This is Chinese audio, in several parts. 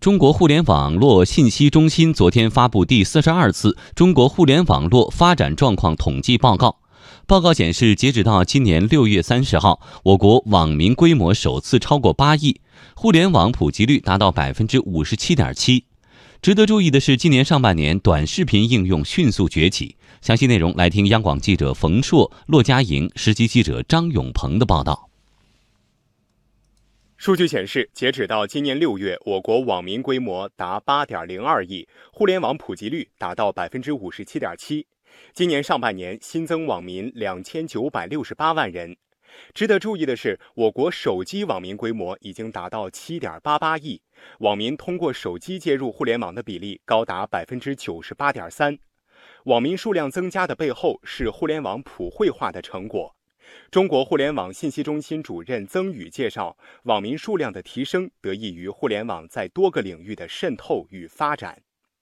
中国互联网络信息中心昨天发布第四十二次中国互联网络发展状况统计报告。报告显示，截止到今年六月三十号，我国网民规模首次超过八亿，互联网普及率达到百分之五十七点七。值得注意的是，今年上半年短视频应用迅速崛起。详细内容来听央广记者冯硕、骆家莹、实习记者张永鹏的报道。数据显示，截止到今年六月，我国网民规模达八点零二亿，互联网普及率达到百分之五十七点七。今年上半年新增网民两千九百六十八万人。值得注意的是，我国手机网民规模已经达到七点八八亿，网民通过手机接入互联网的比例高达百分之九十八点三。网民数量增加的背后是互联网普惠化的成果。中国互联网信息中心主任曾宇介绍，网民数量的提升得益于互联网在多个领域的渗透与发展。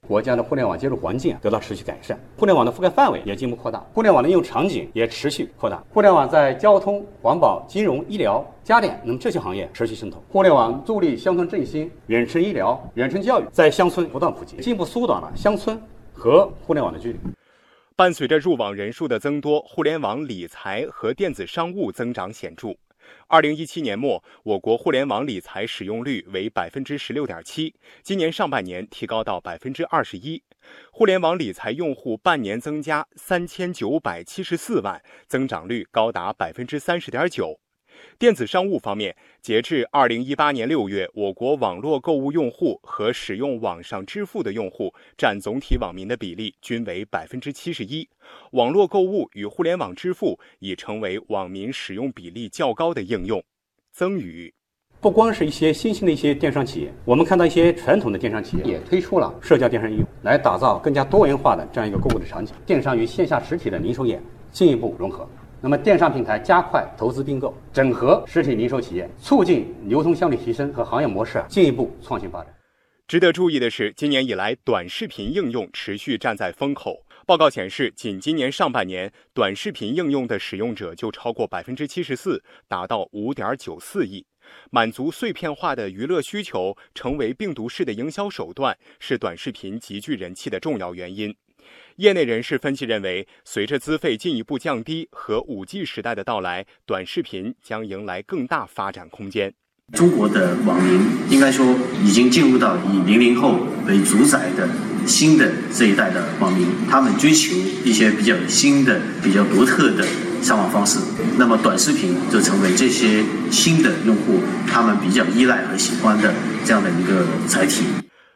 国家的互联网接入环境得到持续改善，互联网的覆盖范围也进一步扩大，互联网的应用场景也持续扩大。互联网在交通、环保、金融、医疗、家电，那么这些行业持续渗透。互联网助力乡村振兴、远程医疗、远程教育在乡村不断普及，进一步缩短了乡村和互联网的距离。伴随着入网人数的增多，互联网理财和电子商务增长显著。二零一七年末，我国互联网理财使用率为百分之十六点七，今年上半年提高到百分之二十一，互联网理财用户半年增加三千九百七十四万，增长率高达百分之三十点九。电子商务方面，截至二零一八年六月，我国网络购物用户和使用网上支付的用户占总体网民的比例均为百分之七十一。网络购物与互联网支付已成为网民使用比例较高的应用。曾宇，不光是一些新兴的一些电商企业，我们看到一些传统的电商企业也推出了社交电商应用，来打造更加多元化的这样一个购物的场景。电商与线下实体的零售业进一步融合。那么，电商平台加快投资并购，整合实体零售企业，促进流通效率提升和行业模式进一步创新发展。值得注意的是，今年以来，短视频应用持续站在风口。报告显示，仅今年上半年，短视频应用的使用者就超过百分之七十四，达到五点九四亿。满足碎片化的娱乐需求，成为病毒式的营销手段，是短视频极具人气的重要原因。业内人士分析认为，随着资费进一步降低和五 G 时代的到来，短视频将迎来更大发展空间。中国的网民应该说已经进入到以零零后为主宰的新的这一代的网民，他们追求一些比较新的、比较独特的上网方式。那么，短视频就成为这些新的用户他们比较依赖和喜欢的这样的一个载体。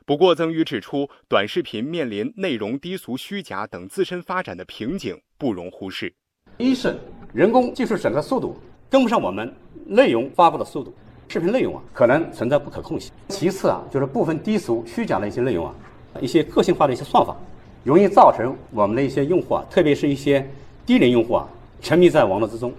不过，曾宇指出，短视频面临内容低俗、虚假等自身发展的瓶颈，不容忽视。一是人工技术审核速度跟不上我们内容发布的速度，视频内容啊可能存在不可控性。其次啊，就是部分低俗、虚假的一些内容啊，一些个性化的一些算法，容易造成我们的一些用户啊，特别是一些低龄用户啊，沉迷在网络之中。